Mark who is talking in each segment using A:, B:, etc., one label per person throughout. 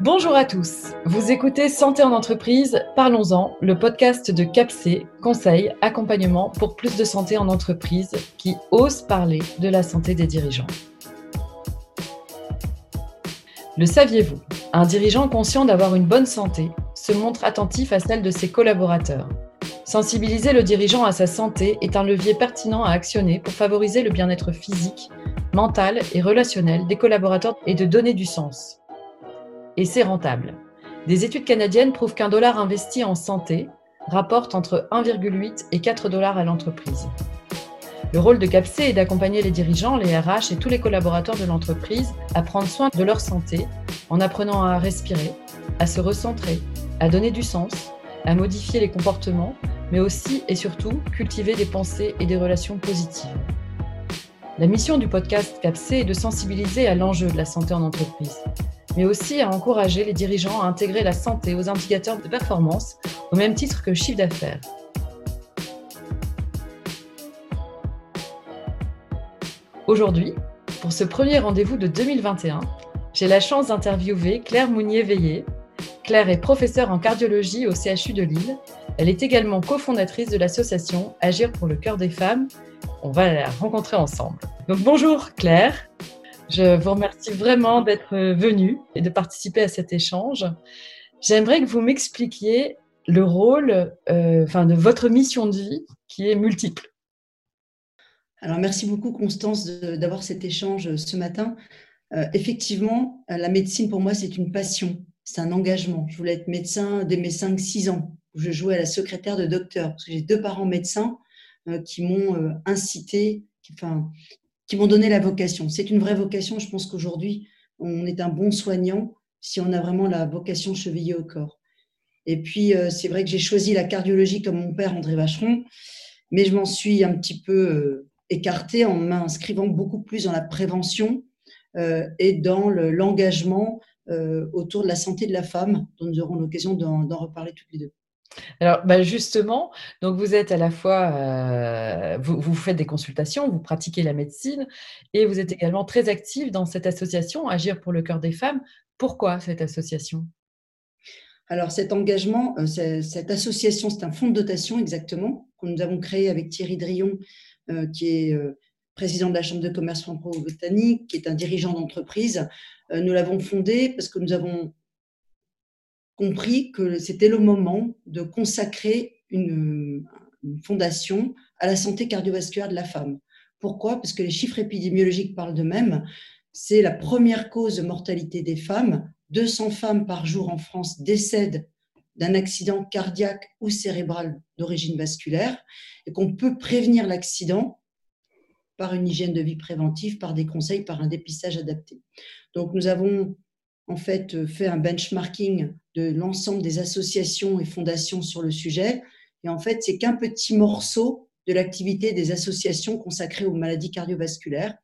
A: Bonjour à tous. Vous écoutez Santé en entreprise, parlons-en, le podcast de CAPC, conseil, accompagnement pour plus de santé en entreprise qui ose parler de la santé des dirigeants. Le saviez-vous? Un dirigeant conscient d'avoir une bonne santé se montre attentif à celle de ses collaborateurs. Sensibiliser le dirigeant à sa santé est un levier pertinent à actionner pour favoriser le bien-être physique, mental et relationnel des collaborateurs et de donner du sens et c'est rentable. Des études canadiennes prouvent qu'un dollar investi en santé rapporte entre 1,8 et 4 dollars à l'entreprise. Le rôle de CAPC est d'accompagner les dirigeants, les RH et tous les collaborateurs de l'entreprise à prendre soin de leur santé en apprenant à respirer, à se recentrer, à donner du sens, à modifier les comportements, mais aussi et surtout cultiver des pensées et des relations positives. La mission du podcast CAPC est de sensibiliser à l'enjeu de la santé en entreprise, mais aussi à encourager les dirigeants à intégrer la santé aux indicateurs de performance au même titre que chiffre d'affaires. Aujourd'hui, pour ce premier rendez-vous de 2021, j'ai la chance d'interviewer Claire Mounier-Veillé. Claire est professeure en cardiologie au CHU de Lille. Elle est également cofondatrice de l'association Agir pour le cœur des femmes. On va la rencontrer ensemble. Bonjour Claire. Je vous remercie vraiment d'être venu et de participer à cet échange. J'aimerais que vous m'expliquiez le rôle euh, de votre mission de vie qui est multiple.
B: Alors, merci beaucoup, Constance, d'avoir cet échange ce matin. Euh, effectivement, la médecine, pour moi, c'est une passion, c'est un engagement. Je voulais être médecin dès mes 5-6 ans. Je jouais à la secrétaire de docteur, j'ai deux parents médecins euh, qui m'ont incité, enfin, qui m'ont donné la vocation. C'est une vraie vocation. Je pense qu'aujourd'hui, on est un bon soignant si on a vraiment la vocation chevillée au corps. Et puis, euh, c'est vrai que j'ai choisi la cardiologie comme mon père, André Vacheron, mais je m'en suis un petit peu euh, écartée en m'inscrivant beaucoup plus dans la prévention euh, et dans l'engagement autour de la santé de la femme, dont nous aurons l'occasion d'en reparler toutes les deux.
A: Alors, bah, justement, donc vous êtes à la fois, euh, vous, faites des consultations, vous pratiquez la médecine et vous êtes également très active dans cette association Agir pour le cœur des femmes. Pourquoi cette association?
B: Alors, cet engagement, euh, cette association, c'est un fonds de dotation exactement que nous avons créé avec Thierry Drion, euh, qui est président de la Chambre de commerce franco-botanique, qui est un dirigeant d'entreprise. nous l'avons fondé parce que nous avons compris que c'était le moment de consacrer une, fondation à la santé cardiovasculaire de la femme. Pourquoi? Parce que les chiffres épidémiologiques parlent d'eux-mêmes. C'est la première cause de mortalité des femmes. 200 femmes par jour en France décèdent d'un accident cardiaque ou cérébral d'origine vasculaire et qu'on peut prévenir l'accident par une hygiène de vie préventive, par des conseils, par un dépistage adapté. Donc nous avons en fait euh, fait un benchmarking de l'ensemble des associations et fondations sur le sujet. Et en fait, c'est qu'un petit morceau de l'activité des associations consacrées aux maladies cardiovasculaires.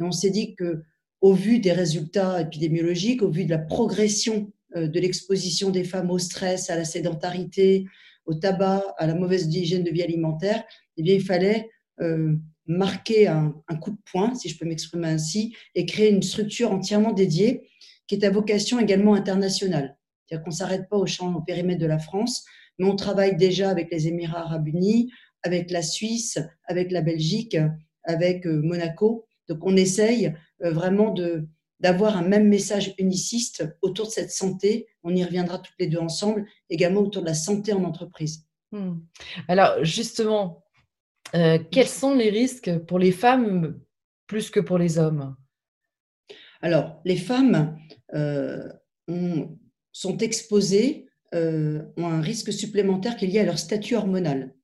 B: Et on s'est dit que, au vu des résultats épidémiologiques, au vu de la progression euh, de l'exposition des femmes au stress, à la sédentarité, au tabac, à la mauvaise hygiène de vie alimentaire, eh bien, il fallait euh, marquer un, un, coup de poing, si je peux m'exprimer ainsi, et créer une structure entièrement dédiée qui est à vocation également internationale. C'est-à-dire qu'on ne s'arrête pas au champ, au périmètre de la France, mais on travaille déjà avec les Émirats arabes unis, avec la Suisse, avec la Belgique, avec euh, Monaco. Donc on essaye euh, vraiment de, d'avoir un même message uniciste autour de cette santé. On y reviendra toutes les deux ensemble, également autour de la santé en entreprise.
A: Hmm. Alors justement, euh, quels sont les risques pour les femmes plus que pour les hommes?
B: Alors, les femmes, euh, sont exposés, euh, ont un risque supplémentaire qui est lié à leur statut hormonal.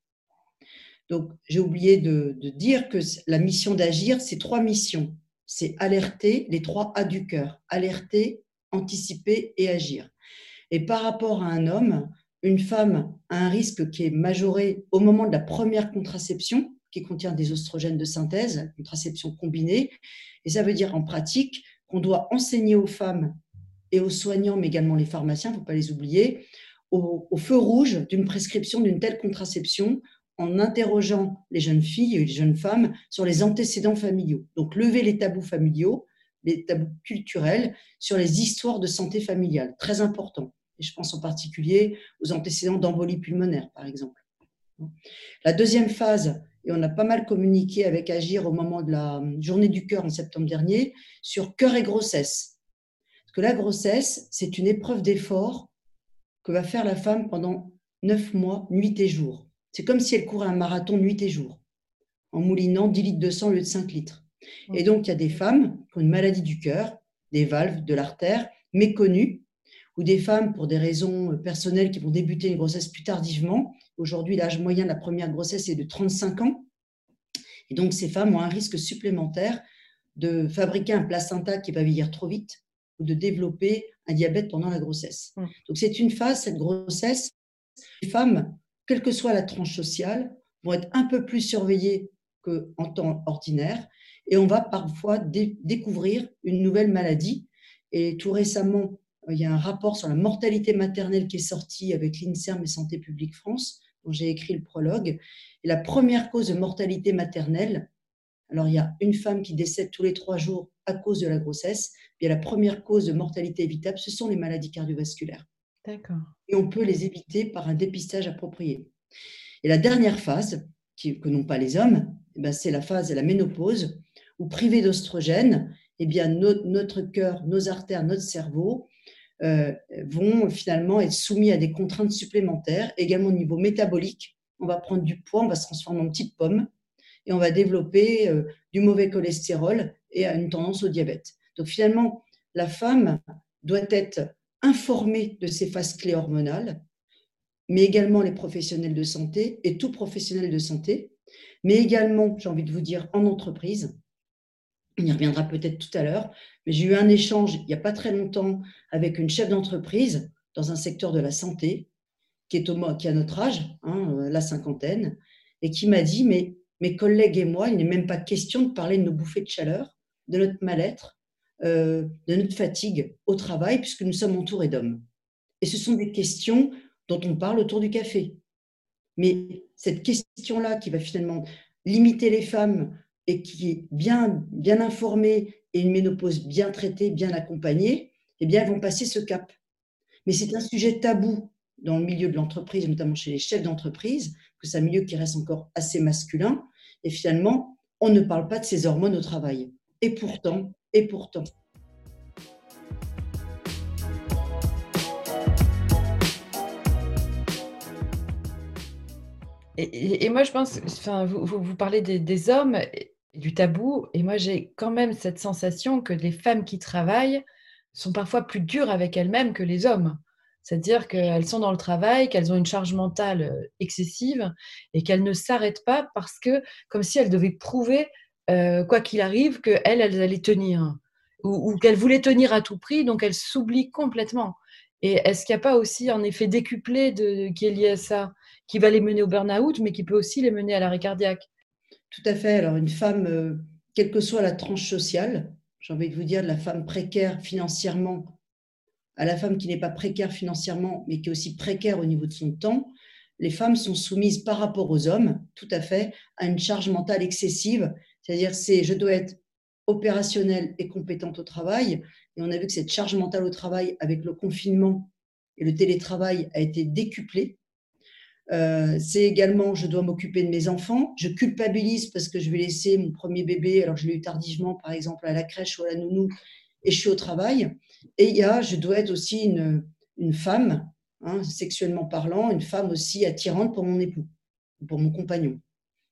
B: Donc, j'ai oublié de, dire que la mission d'agir, c'est trois missions. C'est alerter, les trois A du cœur, alerter, anticiper et agir. Et par rapport à un homme, une femme a un risque qui est majoré au moment de la première contraception, qui contient des oestrogènes de synthèse, contraception combinée. Et ça veut dire en pratique qu'on doit enseigner aux femmes et aux soignants, mais également les pharmaciens, il ne faut pas les oublier, au, feu rouge d'une prescription d'une telle contraception en interrogeant les jeunes filles et les jeunes femmes sur les antécédents familiaux. Donc, lever les tabous familiaux, les tabous culturels sur les histoires de santé familiale, très important. Je pense en particulier aux antécédents d'embolie pulmonaire, par exemple. La deuxième phase, et on a pas mal communiqué avec Agir au moment de la journée du cœur en septembre dernier, sur cœur et grossesse. Parce que la grossesse, c'est une épreuve d'effort que va faire la femme pendant neuf mois, nuit et jour. C'est comme si elle courait un marathon nuit et jour, en moulinant 10 litres de sang au lieu de 5 litres. Et donc, il y a des femmes qui ont une maladie du cœur, des valves, de l'artère, méconnues, ou des femmes pour des raisons personnelles qui vont débuter une grossesse plus tardivement. Aujourd'hui, l'âge moyen de la première grossesse est de 35 ans. Et donc, ces femmes ont un risque supplémentaire de fabriquer un placenta qui va vieillir trop vite ou de développer un diabète pendant la grossesse. Mmh. Donc, c'est une phase, cette grossesse. Les femmes, quelle que soit la tranche sociale, vont être un peu plus surveillées qu'en temps ordinaire. Et on va parfois découvrir une nouvelle maladie. Et tout récemment, il y a un rapport sur la mortalité maternelle qui est sorti avec l'INSERM et Santé publique France, dont j'ai écrit le prologue. Et la première cause de mortalité maternelle, alors il y a une femme qui décède tous les trois jours à cause de la grossesse, puis la première cause de mortalité évitable, ce sont les maladies cardiovasculaires. D'accord. Et on peut les éviter par un dépistage approprié. Et la dernière phase, que n'ont pas les hommes, eh ben, c'est la phase de la ménopause, où privé d'ostrogène, eh bien, notre cœur, nos artères, notre cerveau vont finalement être soumis à des contraintes supplémentaires, également au niveau métabolique. On va prendre du poids, on va se transformer en petite pomme et on va développer euh, du mauvais cholestérol et une tendance au diabète. Donc finalement, la femme doit être informée de ces phases clés hormonales, mais également les professionnels de santé et tout professionnel de santé, mais également, j'ai envie de vous dire, en entreprise, on y reviendra peut-être tout à l'heure, mais j'ai eu un échange il n'y a pas très longtemps avec une chef d'entreprise dans un secteur de la santé qui est au, qui a notre âge, hein, euh, la cinquantaine, et qui m'a dit mais mes collègues et moi, il n'est même pas question de parler de nos bouffées de chaleur, de notre mal-être, euh, de notre fatigue au travail, puisque nous sommes entourés d'hommes. Et ce sont des questions dont on parle autour du café. Mais cette question-là qui va finalement limiter les femmes et qui est bien, bien informée et une ménopause bien traitée, bien accompagnée, eh bien, elles vont passer ce cap. Mais c'est un sujet tabou dans le milieu de l'entreprise, notamment chez les chefs d'entreprise, que c'est un milieu qui reste encore assez masculin. Et finalement, on ne parle pas de ces hormones au travail. Et pourtant, et pourtant.
A: Et, moi, je pense, enfin, vous, vous, parlez des, des hommes, du tabou. Et moi, j'ai quand même cette sensation que les femmes qui travaillent sont parfois plus dures avec elles-mêmes que les hommes. C'est-à-dire qu'elles sont dans le travail, qu'elles ont une charge mentale euh, excessive et qu'elles ne s'arrêtent pas parce que, comme si elles devaient prouver, euh, quoi qu'il arrive, qu'elles, elles allaient tenir ou, qu'elles voulaient tenir à tout prix, donc elles s'oublient complètement. Et est-ce qu'il n'y a pas aussi un effet décuplé de, qui est lié à ça, qui va les mener au burn-out, mais qui peut aussi les mener à l'arrêt cardiaque?
B: Tout à fait. Alors, une femme, euh, quelle que soit la tranche sociale, j'ai envie de vous dire, de la femme précaire financièrement à la femme qui n'est pas précaire financièrement, mais qui est aussi précaire au niveau de son temps, les femmes sont soumises par rapport aux hommes, tout à fait, à une charge mentale excessive. C'est-à-dire, c'est je dois être opérationnelle et compétente au travail. Et on a vu que cette charge mentale au travail, avec le confinement et le télétravail, a été décuplée. Euh, c'est également, je dois m'occuper de mes enfants. Je culpabilise parce que je vais laisser mon premier bébé, alors je l'ai eu tardivement, par exemple, à la crèche ou à la nounou, et je suis au travail. Et il y a, je dois être aussi une, une femme, hein, sexuellement parlant, une femme aussi attirante pour mon époux, pour mon compagnon.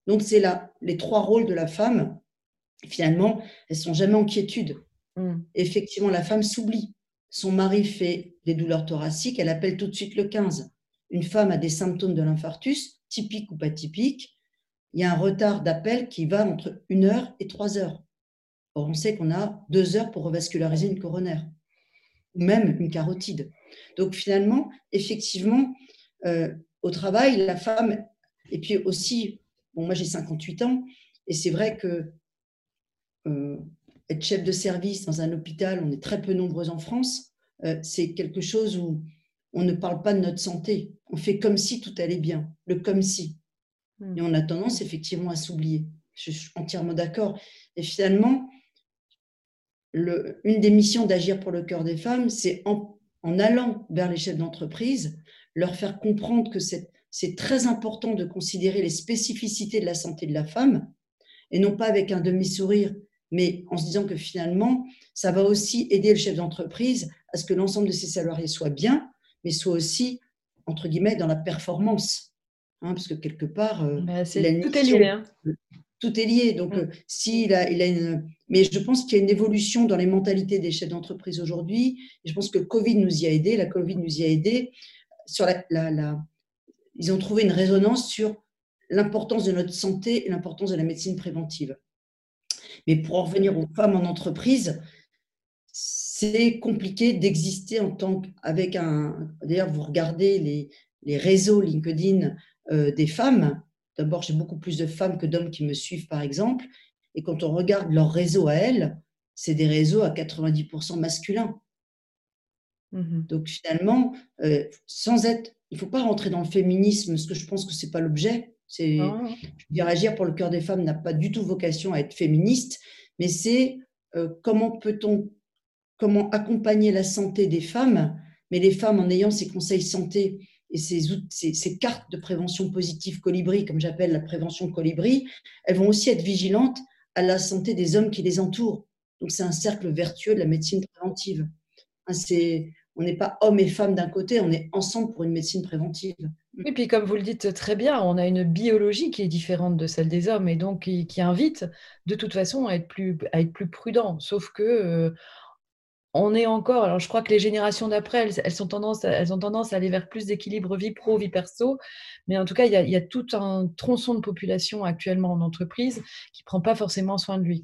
B: Donc c'est là, les trois rôles de la femme, finalement, elles sont jamais en quiétude. Mm. Effectivement, la femme s'oublie. Son mari fait des douleurs thoraciques, elle appelle tout de suite le 15 une femme a des symptômes de l'infarctus, typiques ou pas typiques, il y a un retard d'appel qui va entre une heure et trois heures. Or, on sait qu'on a deux heures pour revasculariser une coronaire, ou même une carotide. Donc, finalement, effectivement, euh, au travail, la femme, et puis aussi, bon, moi j'ai 58 ans, et c'est vrai que euh, être chef de service dans un hôpital, on est très peu nombreux en France, euh, c'est quelque chose où on ne parle pas de notre santé. On fait comme si tout allait bien, le comme si. Hmm. Et on a tendance effectivement à s'oublier. Je suis entièrement d'accord. Et finalement, le, une des missions d'agir pour le cœur des femmes, c'est en, en, allant vers les chefs d'entreprise, leur faire comprendre que c'est très important de considérer les spécificités de la santé de la femme, et non pas avec un demi-sourire, mais en se disant que finalement, ça va aussi aider le chef d'entreprise à ce que l'ensemble de ses salariés soient bien, mais soient aussi, entre guillemets, dans la performance. Hein, parce que quelque part, euh,
A: bah, tout est lié. Hein.
B: Tout est lié. Donc, mm. euh, s'il a, il a une. Mais je pense qu'il y a une évolution dans les mentalités des chefs d'entreprise aujourd'hui. Je pense que le Covid nous y a aidé. La Covid nous y a aidé. Sur la, la, Ils ont trouvé une résonance sur l'importance de notre santé et l'importance de la médecine préventive. Mais pour en revenir aux femmes en entreprise, c'est compliqué d'exister en tant qu'avec un. D'ailleurs, vous regardez les, les réseaux LinkedIn euh, des femmes. D'abord, j'ai beaucoup plus de femmes que d'hommes qui me suivent, par exemple. Et quand on regarde leur réseau à elles, c'est des réseaux à 90% masculins. Mmh Donc finalement, euh, sans être, il ne faut pas rentrer dans le féminisme, parce que je pense que ce n'est pas l'objet. C'est, dire, agir pour le cœur des femmes n'a pas du tout vocation à être féministe, mais c'est euh, comment peut-on, comment accompagner la santé des femmes, mais les femmes en ayant ces conseils santé et ces, ces, cartes de prévention positive colibri, comme j'appelle la prévention colibri, elles vont aussi être vigilantes à la santé des hommes qui les entourent. Donc c'est un cercle vertueux de la médecine préventive. Hein, on n'est pas hommes et femmes d'un côté, on est ensemble pour une médecine préventive.
A: Et puis comme vous le dites très bien, on a une biologie qui est différente de celle des hommes et donc qui, invite de toute façon à être plus, à être plus prudent. Sauf que euh, on est encore, alors je crois que les générations d'après, elles, sont tendance, elles ont tendance à aller vers plus d'équilibre vie pro, vie perso, mais en tout cas, il y, a, tout un tronçon de population actuellement en entreprise qui ne prend pas forcément soin de lui.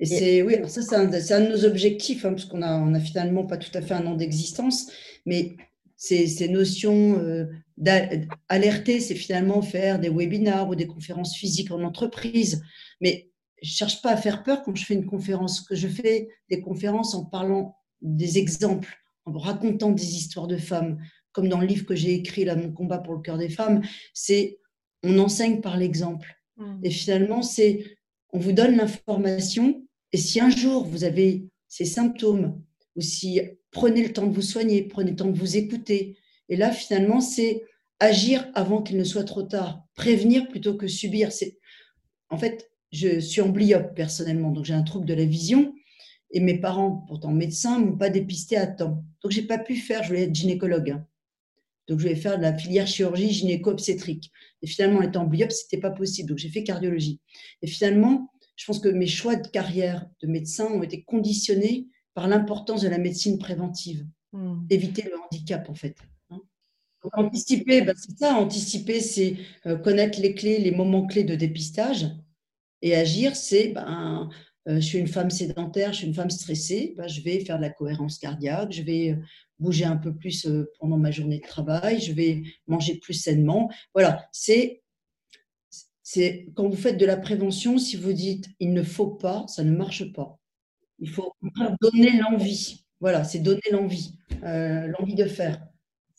B: Et c'est oui, alors ça c'est un, de nos objectifs, hein, parce qu'on a, on a finalement pas tout à fait un an d'existence, mais ces, ces notions euh, d'alerter, c'est finalement faire des webinars ou des conférences physiques en entreprise, mais je cherche pas à faire peur quand je fais une conférence, que je fais des conférences en parlant des exemples, en racontant des histoires de femmes, comme dans le livre que j'ai écrit, là, Mon combat pour le cœur des femmes, c'est on enseigne par l'exemple. Mmh. Et finalement, c'est on vous donne l'information, et si un jour vous avez ces symptômes, ou si prenez le temps de vous soigner, prenez le temps de vous écouter, et là, finalement, c'est agir avant qu'il ne soit trop tard, prévenir plutôt que subir. C'est en fait je suis amblyope personnellement, donc j'ai un trouble de la vision. Et mes parents, pourtant médecins, m'ont pas dépisté à temps. Donc j'ai pas pu faire, je voulais être gynécologue. Hein. Donc je voulais faire de la filière chirurgie gynéco-obstétrique. Et finalement, en étant amblyopes, c'était pas possible. Donc j'ai fait cardiologie. Et finalement, je pense que mes choix de carrière de médecin ont été conditionnés par l'importance de la médecine préventive, hmm. éviter le handicap en fait. Hein. Donc, anticiper, ben, c'est ça, anticiper, c'est euh, connaître les clés, les moments clés de dépistage, et agir, c'est, ben, euh, je suis une femme sédentaire, je suis une femme stressée, ben, je vais faire de la cohérence cardiaque, je vais euh, bouger un peu plus euh, pendant ma journée de travail, je vais manger plus sainement. Voilà, c'est c'est quand vous faites de la prévention, si vous dites il ne faut pas, ça ne marche pas. Il faut donner l'envie. Voilà, c'est donner l'envie, l'envie de faire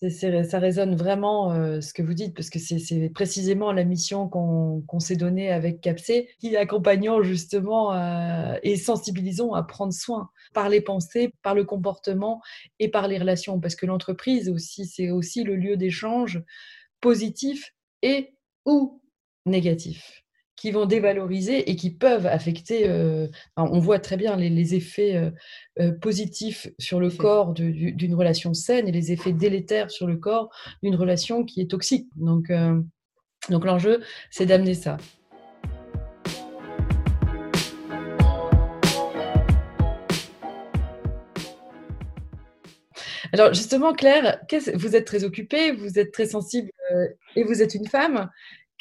A: ça résonne vraiment euh, ce que vous dites, parce que c'est précisément la mission qu'on s'est donnée avec CAPC, qui accompagnons justement euh, et sensibilisons à prendre soin par les pensées, par le comportement et par les relations, parce que l'entreprise aussi, c'est aussi le lieu d'échange positif et ou négatif qui vont dévaloriser et qui peuvent affecter, euh, on voit très bien les, effets euh, euh, positifs sur le corps d'une relation saine et les effets délétères sur le corps d'une relation qui est toxique. Donc, donc l'enjeu, c'est d'amener ça. Alors justement, Claire, vous êtes très occupée, vous êtes très sensible et vous êtes une femme.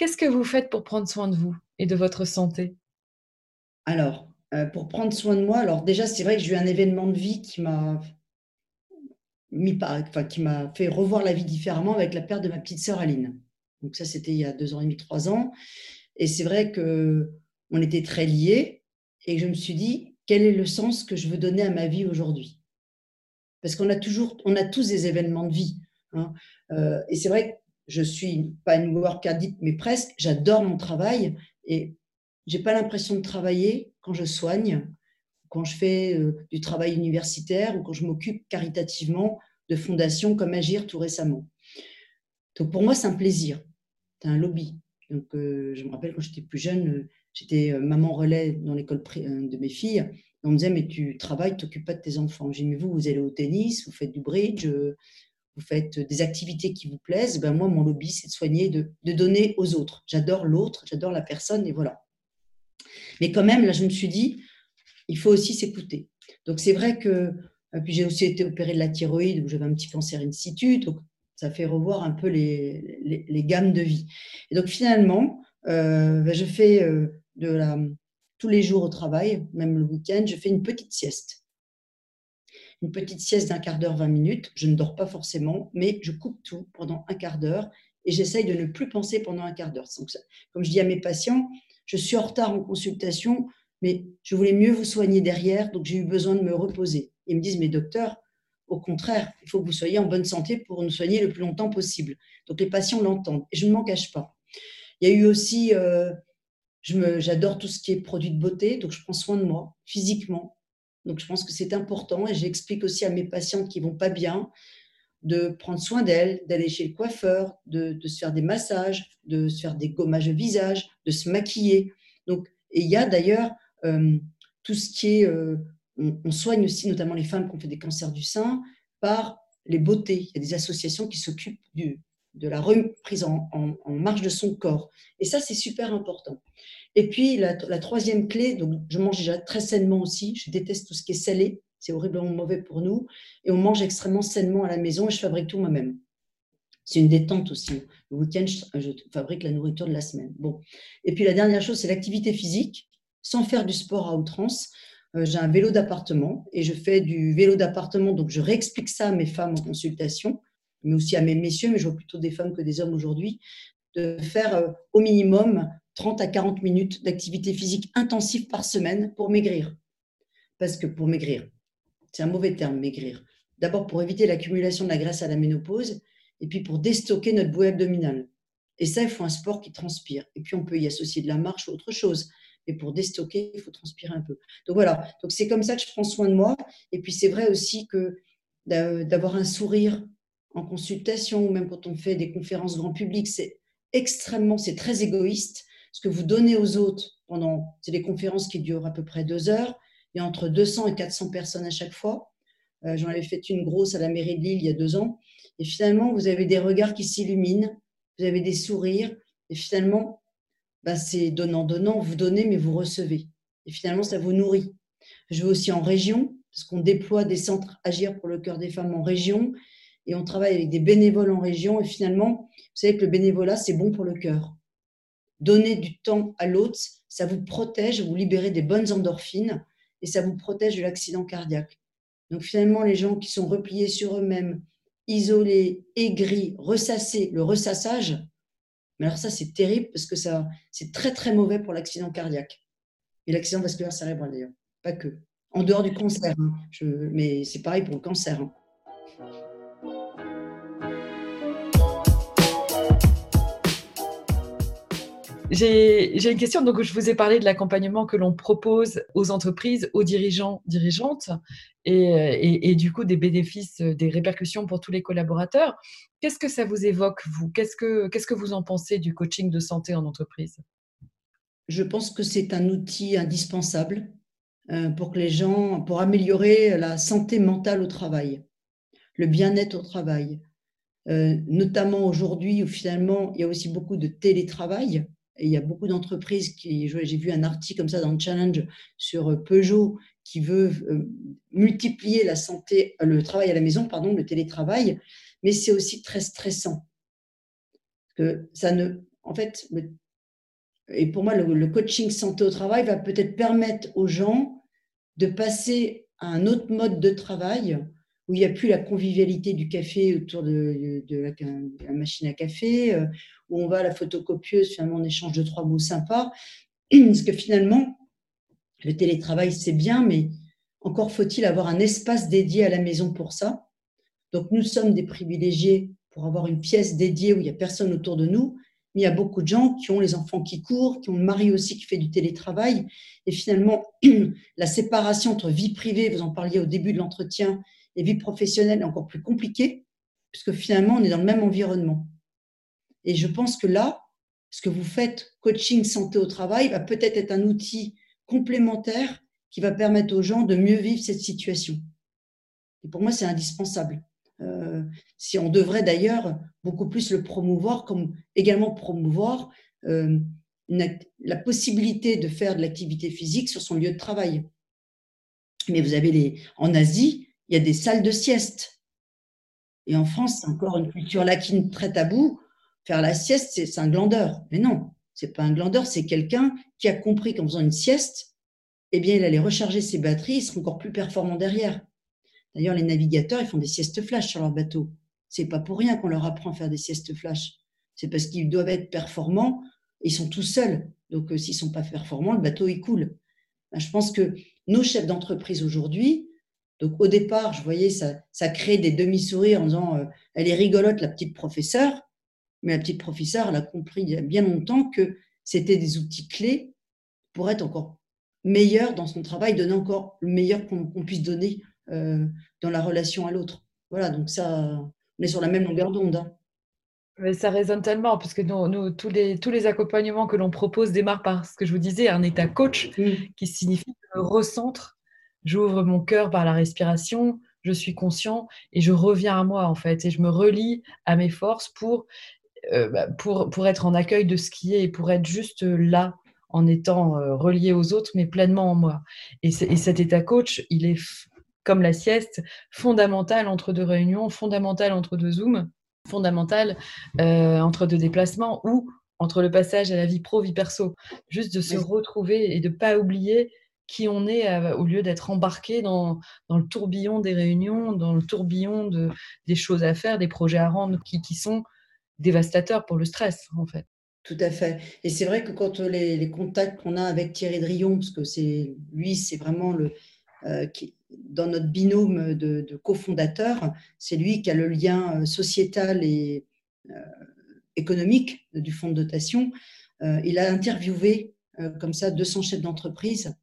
A: Qu'est-ce que vous faites pour prendre soin de vous? Et de votre santé?
B: Alors, euh, pour prendre soin de moi, alors déjà, c'est vrai que j'ai eu un événement de vie qui m'a mis enfin, qui m'a fait revoir la vie différemment avec la perte de ma petite sœur Aline. Donc ça, c'était il y a deux ans et demi, trois ans. Et c'est vrai que on était très liés et je me suis dit, quel est le sens que je veux donner à ma vie aujourd'hui? Parce qu'on a toujours, on a tous des événements de vie. Hein. Euh, et c'est vrai que je suis pas une work addict, mais presque. J'adore mon travail et j'ai pas l'impression de travailler quand je soigne quand je fais euh, du travail universitaire ou quand je m'occupe caritativement de fondations comme Agir tout récemment. Donc pour moi, c'est un plaisir, c'est un lobby. Donc euh, je me rappelle quand j'étais plus jeune, euh, j'étais maman relais dans l'école de mes filles. On me disait, mais tu travailles, tu t'occupes pas de tes enfants. J'ai dit, mais vous, vous allez au tennis, vous faites du bridge, vous faites des activités qui vous plaisent. Ben moi, mon lobby, c'est de soigner, de, donner aux autres. J'adore l'autre, j'adore la personne, et voilà. Mais quand même, là, je me suis dit, il faut aussi s'écouter. Donc c'est vrai que, euh, puis j'ai aussi été opérée de la thyroïde où j'avais un petit cancer in situ, donc ça fait revoir un peu les, gammes de vie. Et donc finalement, euh, ben, je fais euh, de la, tous les jours au travail, même le week-end, je fais une petite sieste. Une petite sieste d'un quart d'heure, 20 minutes. Je ne dors pas forcément, mais je coupe tout pendant un quart d'heure et j'essaye de ne plus penser pendant un quart d'heure. Comme je dis à mes patients, je suis en retard en consultation, mais je voulais mieux vous soigner derrière, donc j'ai eu besoin de me reposer. Ils me disent, mais docteur, au contraire, il faut que vous soyez en bonne santé pour nous soigner le plus longtemps possible. Donc les patients l'entendent et je ne m'en cache pas. Il y a eu aussi, euh, j'adore tout ce qui est produit de beauté, donc je prends soin de moi physiquement. Donc je pense que c'est important et j'explique aussi à mes patientes qui vont pas bien de prendre soin d'elles, d'aller chez le coiffeur, de, se faire des massages, de se faire des gommages de visage, de se maquiller. Donc, et il y a d'ailleurs euh, tout ce qui est, euh, on, soigne aussi notamment les femmes qui ont fait des cancers du sein par les beautés. Il y a des associations qui s'occupent de la reprise en, marche de son corps. Et ça, c'est super important. Et puis, la, troisième clé, donc je mange déjà très sainement aussi. Je déteste tout ce qui est salé. C'est horriblement mauvais pour nous. Et on mange extrêmement sainement à la maison et je fabrique tout moi-même. C'est une détente aussi. Le week-end, je, je, fabrique la nourriture de la semaine. Bon. Et puis la dernière chose, c'est l'activité physique sans faire du sport à outrance. Euh, j'ai un vélo d'appartement et je fais du vélo d'appartement. Donc, je réexplique ça à mes femmes en consultation, mais aussi à mes messieurs, mais je vois plutôt des femmes que des hommes aujourd'hui, de faire euh, au minimum 30 à 40 minutes d'activité physique intensive par semaine pour maigrir. Parce que pour maigrir, c'est un mauvais terme, maigrir. D'abord pour éviter l'accumulation de la graisse à la ménopause et puis pour déstocker notre bouée abdominale. Et ça, il faut un sport qui transpire. Et puis on peut y associer de la marche ou autre chose. Et pour déstocker, il faut transpirer un peu. Donc voilà, donc c'est comme ça que je prends soin de moi. Et puis c'est vrai aussi que d'avoir un sourire en consultation ou même quand on fait des conférences grand public, c'est extrêmement, c'est très égoïste. Ce que vous donnez aux autres pendant, c'est des conférences qui durent à peu près deux heures. Il y a entre 200 et 400 personnes à chaque fois. Euh, j'en avais fait une grosse à la mairie de Lille il y a deux ans. Et finalement, vous avez des regards qui s'illuminent, vous avez des sourires. Et finalement, bah, c'est donnant-donnant, vous donnez, mais vous recevez. Et finalement, ça vous nourrit. Je vais aussi en région, parce qu'on déploie des centres Agir pour le cœur des femmes en région, et on travaille avec des bénévoles en région, et finalement, vous savez que le bénévolat, c'est bon pour le cœur. Donner du temps à l'autre, ça vous protège, vous libérez des bonnes endorphines, et ça vous protège de l'accident cardiaque. Donc finalement, les gens qui sont repliés sur eux-mêmes, isolés, aigris, ressassés, le ressassage, mais alors ça, c'est terrible parce que ça, c'est très très mauvais pour l'accident cardiaque et l'accident vasculaire cérébral d'ailleurs, pas que. En dehors du cancer, hein. mais c'est pareil pour le cancer. Hein.
A: J'ai une question. Donc, je vous ai parlé de l'accompagnement que l'on propose aux entreprises, aux dirigeants, dirigeantes, et, du coup des bénéfices, des répercussions pour tous les collaborateurs. Qu'est-ce que ça vous évoque, vous? Qu'est-ce que vous en pensez du coaching de santé en entreprise?
B: Je pense que c'est un outil indispensable euh, pour que les gens, pour améliorer la santé mentale au travail, le bien-être au travail. Euh, notamment aujourd'hui où finalement il y a aussi beaucoup de télétravail il y a beaucoup d'entreprises qui, j'ai vu un article comme ça dans le challenge sur euh, Peugeot qui veut euh, multiplier la santé, le travail à la maison, pardon, le télétravail, mais c'est aussi très stressant. Que ça ne, en fait, et pour moi, le, coaching santé au travail va peut-être permettre aux gens de passer à un autre mode de travail où il n'y a plus la convivialité du café autour de, la, machine à café, euh, où on va à la photocopieuse, finalement on échange de trois mots sympas. Parce que finalement, le télétravail, c'est bien, mais encore faut-il avoir un espace dédié à la maison pour ça. Donc nous sommes des privilégiés pour avoir une pièce dédiée où il n'y a personne autour de nous, mais il y a beaucoup de gens qui ont les enfants qui courent, qui ont le mari aussi qui fait du télétravail. Et finalement, la séparation entre vie privée, vous en parliez au début de l'entretien, et vie professionnelle est encore plus compliquée, puisque finalement, on est dans le même environnement. Et je pense que là, ce que vous faites, coaching santé au travail, va peut-être être un outil complémentaire qui va permettre aux gens de mieux vivre cette situation. Et pour moi, c'est indispensable. Euh, si on devrait d'ailleurs beaucoup plus le promouvoir, comme également promouvoir euh, la possibilité de faire de l'activité physique sur son lieu de travail. Mais vous avez les, en Asie, il y a des salles de sieste. Et en France, c'est encore une culture latine très tabou. Faire la sieste, c'est un glandeur. Mais non, c'est pas un glandeur, c'est quelqu'un qui a compris qu'en faisant une sieste, eh bien, il allait recharger ses batteries, il serait encore plus performant derrière. D'ailleurs, les navigateurs, ils font des siestes flash sur leur bateau. C'est pas pour rien qu'on leur apprend à faire des siestes flash. C'est parce qu'ils doivent être performants. Ils sont tout seuls. Donc, euh, s'ils sont pas performants, le bateau, il coule. Ben, je pense que nos chefs d'entreprise aujourd'hui, donc au départ, je voyais ça, ça crée des demi-sourires en disant euh, elle est rigolote, la petite professeure. Mais la petite professeure, elle a compris il y a bien longtemps que c'était des outils clés pour être encore meilleur dans son travail, donner encore le meilleur qu'on puisse donner euh, dans la relation à l'autre. Voilà, donc ça, on est sur la même longueur d'onde. Hein.
A: Mais ça résonne tellement, parce que nous, tous, les, tous les accompagnements que l'on propose démarrent par ce que je vous disais, un état coach, mmh. qui signifie que je recentre, j'ouvre mon cœur par la respiration, je suis conscient et je reviens à moi, en fait, et je me relie à mes forces pour, bah, pour, pour être en accueil de ce qui est et pour être juste là, en étant euh, relié aux autres, mais pleinement en moi. Et, et cet état coach, il est comme la sieste, fondamentale entre deux réunions, fondamentale entre deux Zooms, fondamentale euh, entre deux déplacements ou entre le passage à la vie pro, vie perso. Juste de se retrouver et de ne pas oublier qui on est au lieu d'être embarqué dans, le tourbillon des réunions, dans le tourbillon de, des choses à faire, des projets à rendre qui, qui sont dévastateurs pour le stress, en fait.
B: Tout à fait. Et c'est vrai que quand les, les contacts qu'on a avec Thierry Drion, parce que c'est lui, c'est vraiment le, euh, dans notre binôme de, cofondateurs, c'est lui qui a le lien euh, sociétal et euh, économique du fonds de dotation. il a interviewé comme ça 200 chefs d'entreprise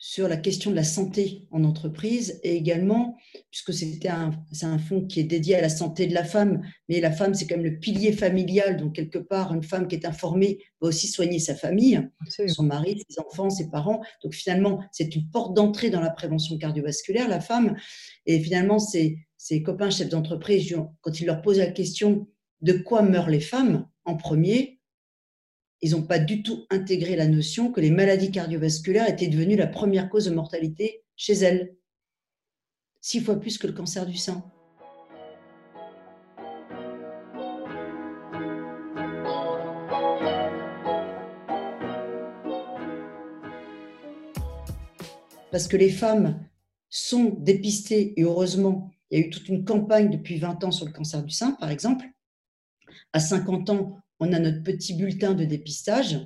B: sur la question de la santé en entreprise et également, puisque c'était un, c'est un fonds qui est dédié à la santé de la femme, mais la femme, c'est quand même le pilier familial, donc quelque part, une femme qui est informée va aussi soigner sa famille, son mari, ses enfants, ses parents. Donc finalement, c'est une porte d'entrée dans la prévention cardiovasculaire, la femme. Et finalement, ses, ses copains chefs d'entreprise, quand il leur pose la question de quoi meurent les femmes en premier, ils n'ont pas du tout intégré la notion que les maladies cardiovasculaires étaient devenues la première cause de mortalité chez elles. Six fois plus que le cancer du sein. Parce que les femmes sont dépistées, et heureusement, il y a eu toute une campagne depuis 20 ans sur le cancer du sein, par exemple. À 50 ans, on a notre petit bulletin de dépistage.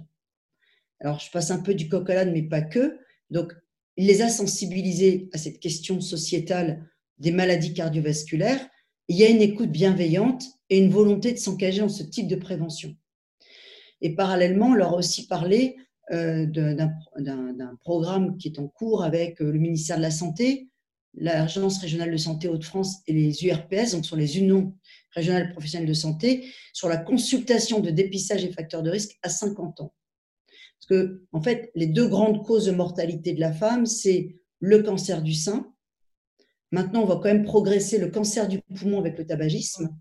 B: Alors, je passe un peu du coq mais pas que. Donc, il les a sensibilisés à cette question sociétale des maladies cardiovasculaires. Il y a une écoute bienveillante et une volonté de s'engager dans ce type de prévention. Et parallèlement, on leur a aussi parlé euh, d'un programme qui est en cours avec euh, le ministère de la Santé, l'Agence régionale de santé Hauts-de-France et les URPS, donc sur les unions régionales professionnelles de santé, sur la consultation de dépistage et facteurs de risque à 50 ans. Parce que, en fait, les deux grandes causes de mortalité de la femme, c'est le cancer du sein. Maintenant, on va quand même progresser le cancer du poumon avec le tabagisme,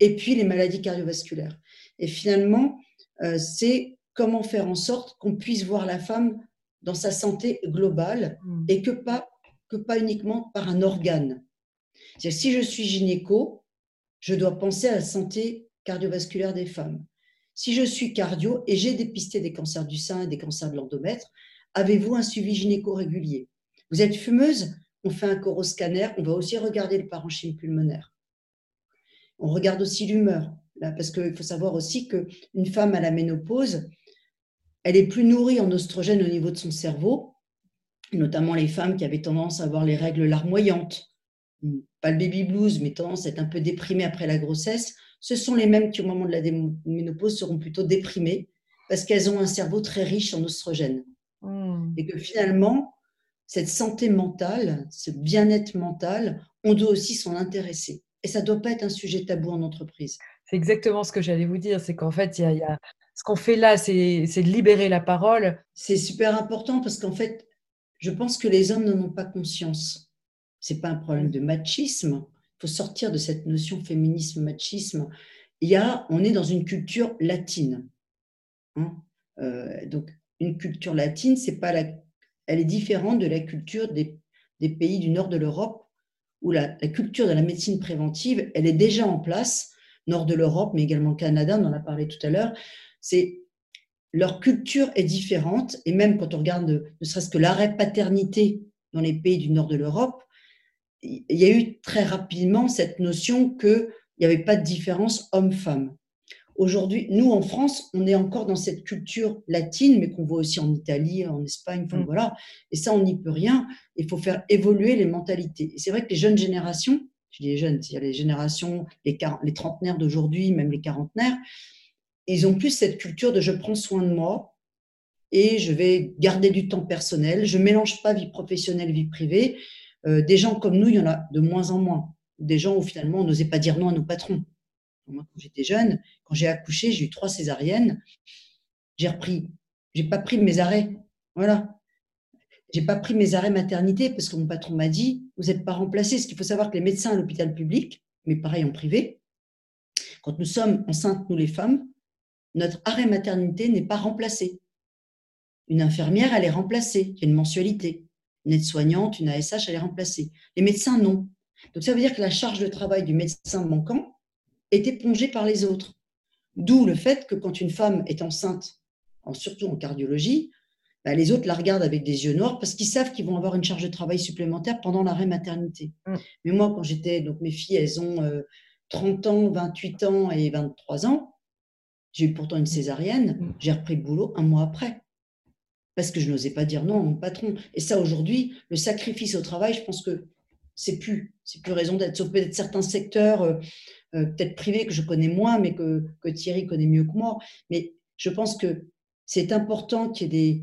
B: et puis les maladies cardiovasculaires. Et finalement, euh, c'est comment faire en sorte qu'on puisse voir la femme dans sa santé globale mmh. et que pas que pas uniquement par un organe. si je suis gynéco, je dois penser à la santé cardiovasculaire des femmes. Si je suis cardio et j'ai dépisté des cancers du sein et des cancers de l'endomètre, avez-vous un suivi gynéco régulier? Vous êtes fumeuse? On fait un coroscanner, on va aussi regarder le parenchyme pulmonaire. On regarde aussi l'humeur, parce qu'il faut savoir aussi qu'une femme à la ménopause, elle est plus nourrie en oestrogène au niveau de son cerveau, notamment les femmes qui avaient tendance à avoir les règles larmoyantes, pas le baby blues, mais tendance à être un peu déprimée après la grossesse, ce sont les mêmes qui, au moment de la ménopause, seront plutôt déprimées parce qu'elles ont un cerveau très riche en oestrogènes. Hmm. Et que finalement, cette santé mentale, ce bien-être mental, on doit aussi s'en intéresser. Et ça ne doit pas être un sujet tabou en entreprise.
A: C'est exactement ce que j'allais vous dire, c'est qu'en fait, il y a, ce qu'on fait là, c'est de libérer la parole.
B: C'est super important parce qu'en fait, je pense que les hommes n'en ont pas conscience. Ce n'est pas un problème de machisme. Il faut sortir de cette notion féminisme-machisme. Il y a, on est dans une culture latine. Hein. Euh, donc, une culture latine, c'est pas la, elle est différente de la culture des, des pays du nord de l'Europe, où la, la, culture de la médecine préventive, elle est déjà en place, nord de l'Europe, mais également le Canada, on en a parlé tout à l'heure. C'est leur culture est différente, et même quand on regarde ne serait-ce que l'arrêt paternité dans les pays du nord de l'Europe, il y a eu très rapidement cette notion qu'il n'y avait pas de différence homme-femme. Aujourd'hui, nous en France, on est encore dans cette culture latine, mais qu'on voit aussi en Italie, en Espagne, enfin, mm. voilà. Et ça, on n'y peut rien. Il faut faire évoluer les mentalités. Et c'est vrai que les jeunes générations, je dis les jeunes, c'est-à-dire les générations, les, les trentenaires d'aujourd'hui, même les quarantenaires, ils ont plus cette culture de je prends soin de moi et je vais garder du temps personnel. Je mélange pas vie professionnelle, vie privée. Euh, des gens comme nous, il y en a de moins en moins. Des gens où finalement on n'osait pas dire non à nos patrons. Moi, quand j'étais jeune, quand j'ai accouché, j'ai eu trois césariennes. J'ai repris, j'ai pas pris mes arrêts. Voilà. J'ai pas pris mes arrêts maternité parce que mon patron m'a dit vous n'êtes pas remplacé. Ce qu'il faut savoir que les médecins à l'hôpital public, mais pareil en privé, quand nous sommes enceintes, nous les femmes, notre arrêt maternité n'est pas remplacé. Une infirmière, elle est remplacée. Il y a une mensualité. Une aide-soignante, une ASH, elle est remplacée. Les médecins, non. Donc ça veut dire que la charge de travail du médecin manquant est épongée par les autres. D'où le fait que quand une femme est enceinte, surtout en cardiologie, bah, les autres la regardent avec des yeux noirs parce qu'ils savent qu'ils vont avoir une charge de travail supplémentaire pendant l'arrêt maternité. Mm. Mais moi, quand j'étais, donc mes filles, elles ont 30 euh, ans, 28 ans et 23 ans, j'ai eu pourtant une césarienne, mm. j'ai repris le boulot un mois après. Parce que je n'osais pas dire non à mon patron. Et ça, aujourd'hui, le sacrifice au travail, je pense que c'est plus, c'est plus raison d'être, sauf peut-être certains secteurs, euh, euh, peut-être privés que je connais moins, mais que, que, Thierry connaît mieux que moi. Mais je pense que c'est important qu'il y ait des,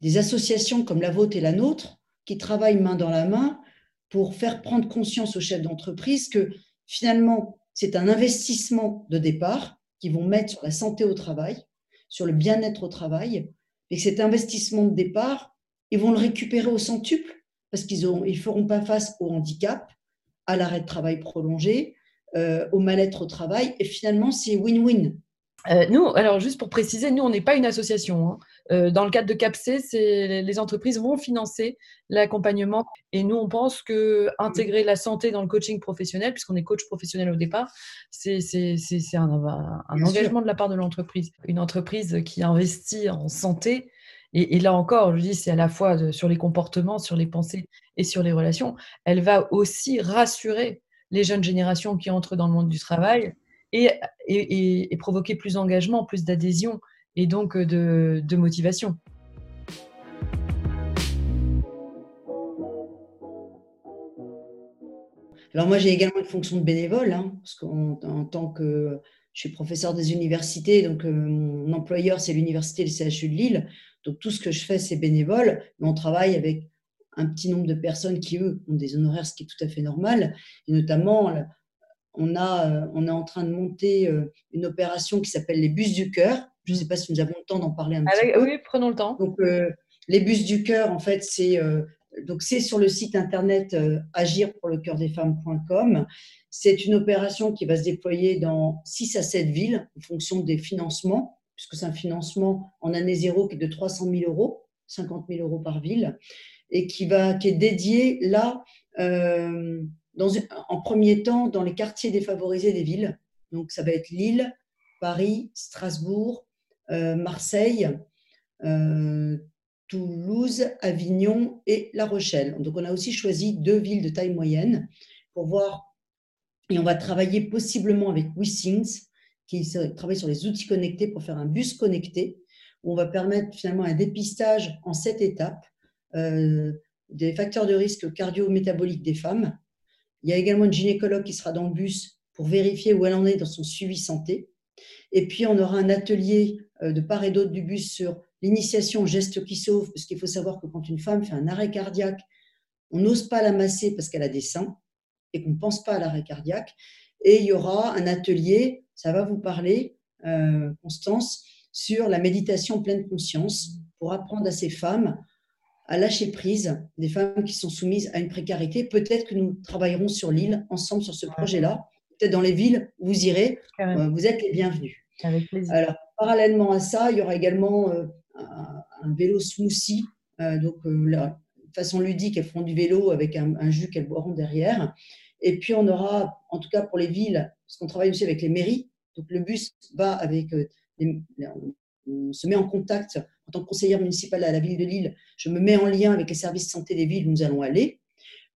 B: des associations comme la vôtre et la nôtre qui travaillent main dans la main pour faire prendre conscience aux chefs d'entreprise que finalement, c'est un investissement de départ qu'ils vont mettre sur la santé au travail, sur le bien-être au travail, et cet investissement de départ, ils vont le récupérer au centuple parce qu'ils ne feront pas face au handicap, à l'arrêt de travail prolongé, euh, au mal-être au travail, et finalement, c'est win-win.
A: Euh, nous, alors juste pour préciser, nous, on n'est pas une association. Hein. Euh, dans le cadre de CAPC, les entreprises vont financer l'accompagnement. Et nous, on pense que intégrer la santé dans le coaching professionnel, puisqu'on est coach professionnel au départ, c'est un, un engagement de la part de l'entreprise. Une entreprise qui investit en santé, et, là encore, je dis, c'est à la fois sur les comportements, sur les pensées et sur les relations, elle va aussi rassurer les jeunes générations qui entrent dans le monde du travail et, et, provoquer plus d'engagement, plus d'adhésion et donc de, de motivation.
B: Alors moi, j'ai également une fonction de bénévole, hein, parce qu'en tant que je suis professeur des universités, donc euh, mon employeur, c'est l'université, le CHU de Lille. Donc tout ce que je fais, c'est bénévole, mais on travaille avec un petit nombre de personnes qui, eux, ont des honoraires, ce qui est tout à fait normal. Et notamment, on, a, euh, on est en train de monter euh, une opération qui s'appelle les bus du cœur. Je ne sais pas si nous avons le temps d'en parler un petit peu.
A: Oui, prenons le temps.
B: Donc, euh, les bus du cœur, en fait, c'est donc c'est sur le site internet agir pour le cœur des femmes.com. C'est une opération qui va se déployer dans 6 à 7 villes en fonction des financements, puisque c'est un financement en année zéro qui est de 300 000 euros, 50 000 euros par ville et qui, va, qui est dédié là, euh, dans, en premier temps, dans les quartiers défavorisés des villes. Donc, ça va être Lille, Paris, Strasbourg, euh, Marseille, euh, Toulouse, Avignon et La Rochelle. Donc, on a aussi choisi deux villes de taille moyenne pour voir. Et on va travailler possiblement avec WeSings, qui travaille sur les outils connectés pour faire un bus connecté, où on va permettre finalement un dépistage en sept étapes euh, des facteurs de risque cardio-métabolique des femmes. Il y a également une gynécologue qui sera dans le bus pour vérifier où elle en est dans son suivi santé. Et puis, on aura un atelier euh, de part et d'autre du bus sur l'initiation geste qui sauve, parce qu'il faut savoir que quand une femme fait un arrêt cardiaque, on n'ose pas la masser parce qu'elle a des seins et qu'on ne pense pas à l'arrêt cardiaque. Et il y aura un atelier, ça va vous parler, euh, Constance, sur la méditation pleine conscience pour apprendre à ces femmes à lâcher prise, des femmes qui sont soumises à une précarité. Peut-être que nous travaillerons sur l'île ensemble sur ce projet-là. Peut-être dans les villes vous irez, euh, vous êtes les bienvenus.
A: Avec plaisir.
B: Alors, parallèlement à ça, il y aura également euh, un, vélo smoothie. donc, de façon ludique, elles feront du vélo avec un, un jus qu'elles boiront derrière. Et puis, on aura, en tout cas pour les villes, parce qu'on travaille aussi avec les mairies, donc le bus va avec, euh, on se met en contact en tant que conseillère municipale à la ville de Lille, je me mets en lien avec les services de santé des villes où nous allons aller,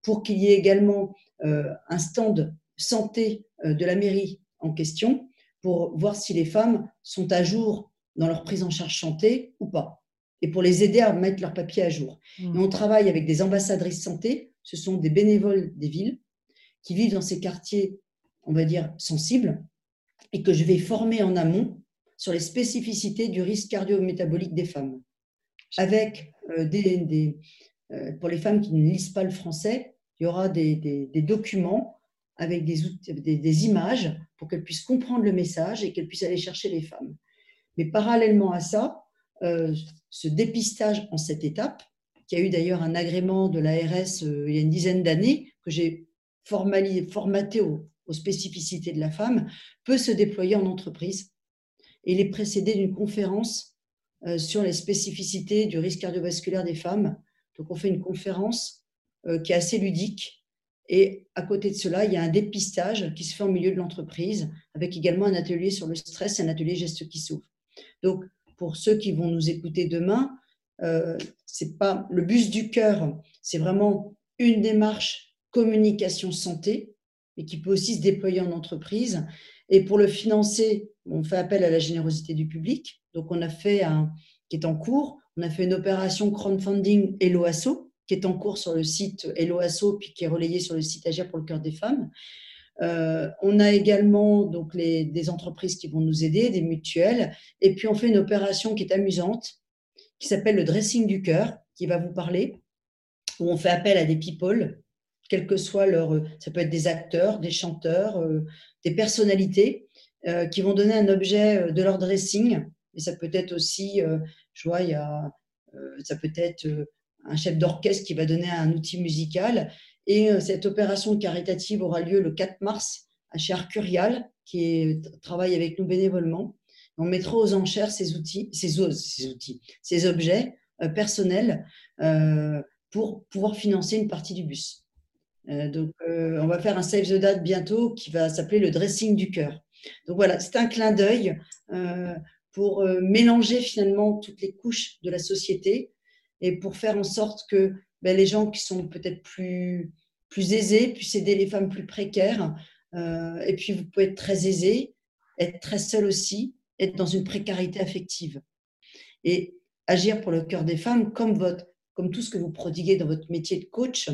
B: pour qu'il y ait également euh, un stand santé euh, de la mairie en question, pour voir si les femmes sont à jour dans leur prise en charge santé ou pas, et pour les aider à mettre leurs papiers à jour. Mmh. Et on travaille avec des ambassadrices santé, ce sont des bénévoles des villes, qui vivent dans ces quartiers, on va dire, sensibles, et que je vais former en amont sur les spécificités du risque cardio-métabolique des femmes. Avec euh, des, euh, pour les femmes qui ne lisent pas le français, il y aura des, documents avec des, images pour qu'elles puissent comprendre le message et qu'elles puissent aller chercher les femmes. Mais parallèlement à ça, euh, ce dépistage en cette étape, qui a eu d'ailleurs un agrément de l'ARS il y a une dizaine d'années, que j'ai formaté aux, spécificités de la femme, peut se déployer en entreprise. Et il est précédé d'une conférence euh, sur les spécificités du risque cardiovasculaire des femmes. Donc on fait une conférence euh, qui est assez ludique. Et à côté de cela, il y a un dépistage qui se fait au milieu de l'entreprise, avec également un atelier sur le stress et un atelier geste qui s'ouvre. Donc, pour ceux qui vont nous écouter demain, euh, c'est pas le bus du cœur, c'est vraiment une démarche communication santé, et qui peut aussi se déployer en entreprise. Et pour le financer, on fait appel à la générosité du public. Donc, on a fait un, qui est en cours, on a fait une opération crowdfunding Eloasso, qui est en cours sur le site Eloasso, puis qui est relayé sur le site Agir pour le cœur des femmes. Euh, on a également donc des entreprises qui vont nous aider, des mutuelles, et puis on fait une opération qui est amusante, qui s'appelle le dressing du cœur, qui va vous parler, où on fait appel à des people quel que soit leur. Ça peut être des acteurs, des chanteurs, euh, des personnalités euh, qui vont donner un objet de leur dressing. Et ça peut être aussi, je vois, il y a, ça peut être un chef d'orchestre qui va donner un outil musical. Et cette opération caritative aura lieu le 4 mars chez Arcurial, qui travaille avec nous bénévolement. On mettra aux enchères ces outils, ces, outils, ces objets personnels pour pouvoir financer une partie du bus. Euh, donc, euh, on va faire un save the date bientôt qui va s'appeler le dressing du cœur. Donc voilà, c'est un clin d'œil euh, pour mélanger finalement toutes les couches de la société et pour faire en sorte que ben, les gens qui sont peut-être plus, plus aisés puissent aider les femmes plus précaires. et puis, vous pouvez être très aisé, être très seul aussi, être dans une précarité affective. Et agir pour le cœur des femmes comme, votre, comme tout ce que vous prodiguez dans votre métier de coach,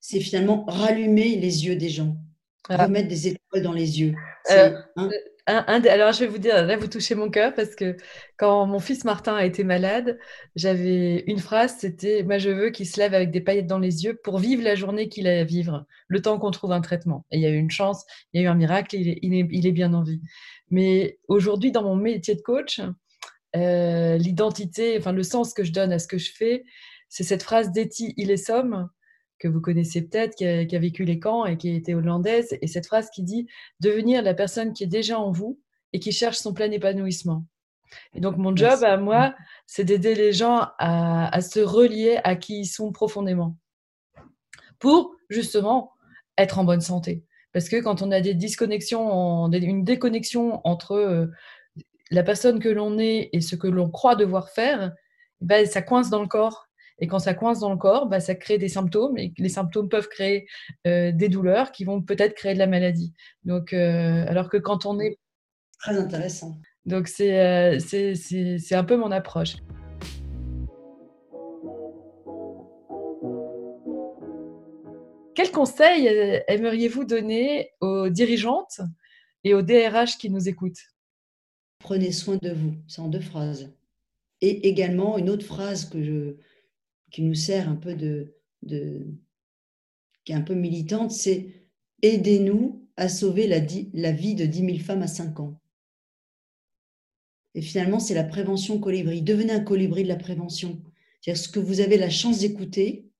B: c'est finalement rallumer les yeux des gens, ah. remettre des étoiles dans les yeux.
A: Euh, hein alors, je vais vous dire, là, vous touchez mon cœur parce que quand mon fils Martin a été malade, j'avais une phrase, c'était Moi, je veux qu'il se lève avec des paillettes dans les yeux pour vivre la journée qu'il a à vivre, le temps qu'on trouve un traitement. Et il y a eu une chance, il y a eu un miracle, il est, il est, bien en vie. Mais aujourd'hui, dans mon métier de coach, euh, l'identité, enfin, le sens que je donne à ce que je fais, c'est cette phrase d'Etty Somme que vous connaissez peut-être, qui a, vécu les camps et qui était hollandaise, et cette phrase qui dit devenir la personne qui est déjà en vous et qui cherche son plein épanouissement. Et donc mon job à moi, c'est d'aider les gens à, se relier à qui ils sont profondément, pour justement être en bonne santé. Parce que quand on a des disconnexions, une déconnexion entre euh, la personne que l'on est et ce que l'on croit devoir faire, ben, ça coince dans le corps et quand ça coince dans le corps, bah, ça crée des symptômes et les symptômes peuvent créer euh, des douleurs qui vont peut-être créer de la maladie. Donc, euh, alors que quand on est.
B: Très intéressant.
A: Donc, c'est euh, c'est un peu mon approche. quel conseil aimeriez-vous donner aux dirigeantes et aux DRH qui nous écoutent?
B: Prenez soin de vous, c'est en deux phrases. Et également une autre phrase que je, qui nous sert un peu de, qui est un peu militante, c'est aidez-nous à sauver la, la, vie de 10 000 femmes à 5 ans. Et finalement, c'est la prévention colibri. Devenez un colibri de la prévention. C'est-à-dire ce que vous avez la chance d'écouter,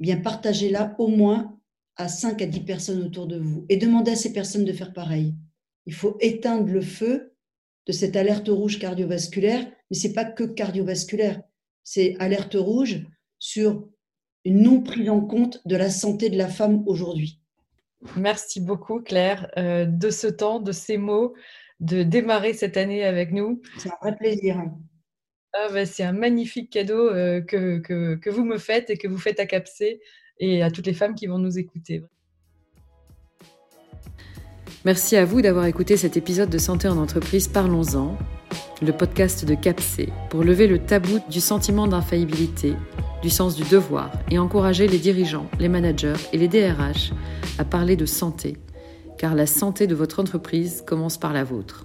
B: eh bien partagez-la au moins à 5 à 10 personnes autour de vous et demandez à ces personnes de faire pareil. Il faut éteindre le feu de cette alerte rouge cardiovasculaire, mais ce n'est pas que cardiovasculaire, c'est alerte rouge sur une non prise en compte de la santé de la femme aujourd'hui.
A: Merci beaucoup Claire euh, de ce temps, de ces mots, de démarrer cette année avec nous.
B: C'est un vrai plaisir.
A: Ah bah, c'est un magnifique cadeau euh, que, que, que, vous me faites et que vous faites à CAPSE et à toutes les femmes qui vont nous écouter. Merci à vous d'avoir écouté cet épisode de Santé en entreprise Parlons-en, le podcast de CAPSE, pour lever le tabou du sentiment d'infaillibilité, du sens du devoir et encourager les dirigeants, les managers et les DRH à parler de santé, car la santé de votre entreprise commence par la vôtre.